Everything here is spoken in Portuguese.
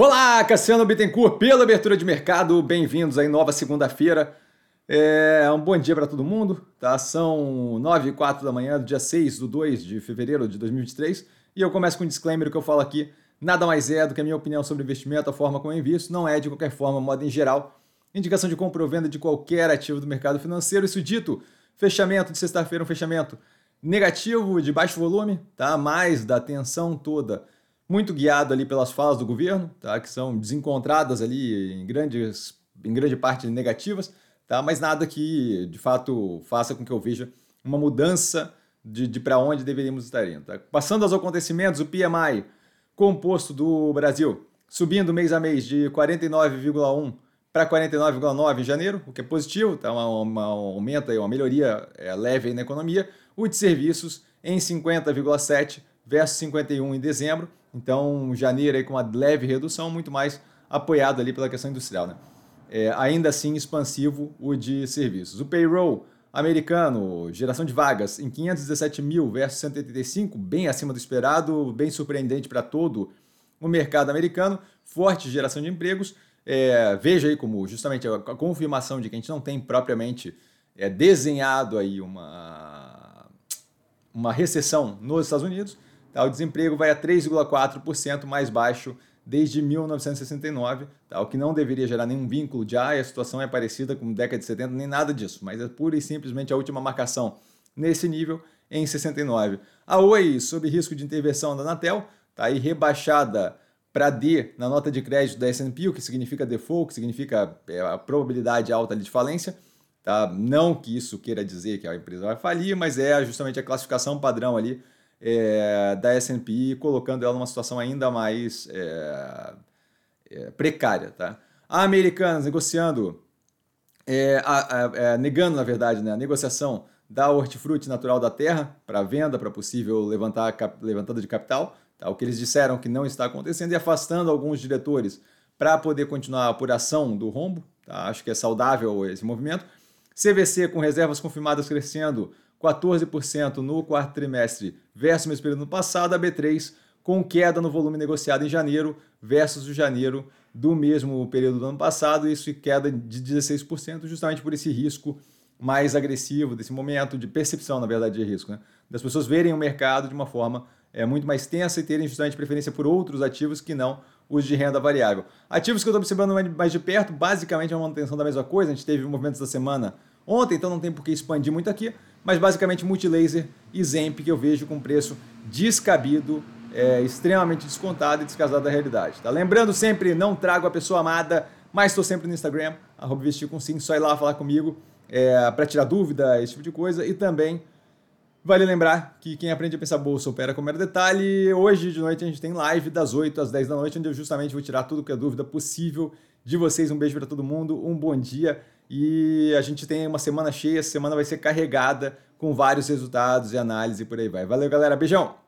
Olá, Cassiano Bittencourt, pela abertura de mercado, bem-vindos aí, nova segunda-feira. É um bom dia para todo mundo, tá? São 9 e 4 da manhã dia 6 do 2 de fevereiro de 2023 e eu começo com um disclaimer que eu falo aqui, nada mais é do que a minha opinião sobre investimento, a forma como eu invisto, não é de qualquer forma, modo em geral, indicação de compra ou venda de qualquer ativo do mercado financeiro. Isso dito, fechamento de sexta-feira, um fechamento negativo de baixo volume, tá? Mais da tensão toda muito guiado ali pelas falas do governo, tá? que são desencontradas ali em, grandes, em grande parte negativas, tá? mas nada que de fato faça com que eu veja uma mudança de, de para onde deveríamos estar indo. Tá? Passando aos acontecimentos, o PMI composto do Brasil subindo mês a mês de 49,1 para 49,9 em janeiro, o que é positivo, tá? uma, aumenta, uma melhoria é, leve na economia. O de serviços em 50,7 versus 51 em dezembro. Então, janeiro aí com uma leve redução, muito mais apoiado ali pela questão industrial. Né? É, ainda assim, expansivo o de serviços. O payroll americano, geração de vagas em 517 mil versus 185, bem acima do esperado, bem surpreendente para todo o mercado americano, forte geração de empregos. É, veja aí como justamente a, confirmação de que a gente não tem propriamente é, desenhado aí uma, uma recessão nos Estados Unidos. Tá? O desemprego vai a 3,4% mais baixo desde 1969, tá? o que não deveria gerar nenhum vínculo de ah, a situação é parecida com década de 70, nem nada disso, mas é pura e simplesmente a última marcação nesse nível em 69. A Oi, sob risco de intervenção da Anatel, está aí rebaixada para D na nota de crédito da S&P, o que significa default, que significa é, a probabilidade alta de falência. Tá? Não que isso queira dizer que a empresa vai falir, mas é justamente a classificação padrão ali é, da S&P, colocando ela numa situação ainda mais é, é, precária. Tá? A Americanas negociando, é, a, a, é, negando, na verdade, né, a negociação da hortifruti natural da terra para venda, para possível levantar, cap, levantada de capital, tá? o que eles disseram que não está acontecendo, e afastando alguns diretores para poder continuar a apuração do rombo. Tá? Acho que é saudável esse movimento. CVC com reservas confirmadas crescendo 14% no quarto trimestre versus o mesmo período no passado, a B3 com queda no volume negociado em janeiro versus o janeiro do mesmo período do ano passado, isso queda de 16%, justamente por esse risco mais agressivo desse momento de percepção, na verdade, de risco, né? das pessoas verem o mercado de uma forma é, muito mais tensa e terem justamente preferência por outros ativos que não os de renda variável. Ativos que eu estou observando mais de perto, basicamente é uma manutenção da mesma coisa, a gente teve movimentos da semana ontem, então não tem por que expandir muito aqui, mas basicamente Multilaser e Zemp que eu vejo com preço descabido, é, extremamente descontado e descasado da realidade. Tá? Lembrando sempre, não trago a pessoa amada, mas estou sempre no Instagram, arroba vestir com sim, só ir lá falar comigo é, para tirar dúvida, esse tipo de coisa. E também vale lembrar que quem aprende a pensar bolsa opera com mero detalhe. Hoje de noite a gente tem live das 8 às 10 da noite, onde eu justamente vou tirar tudo que é dúvida possível de vocês. Um beijo para todo mundo, um bom dia e a gente tem uma semana cheia, essa semana vai ser carregada com vários resultados e análise por aí vai. Valeu, galera. Beijão!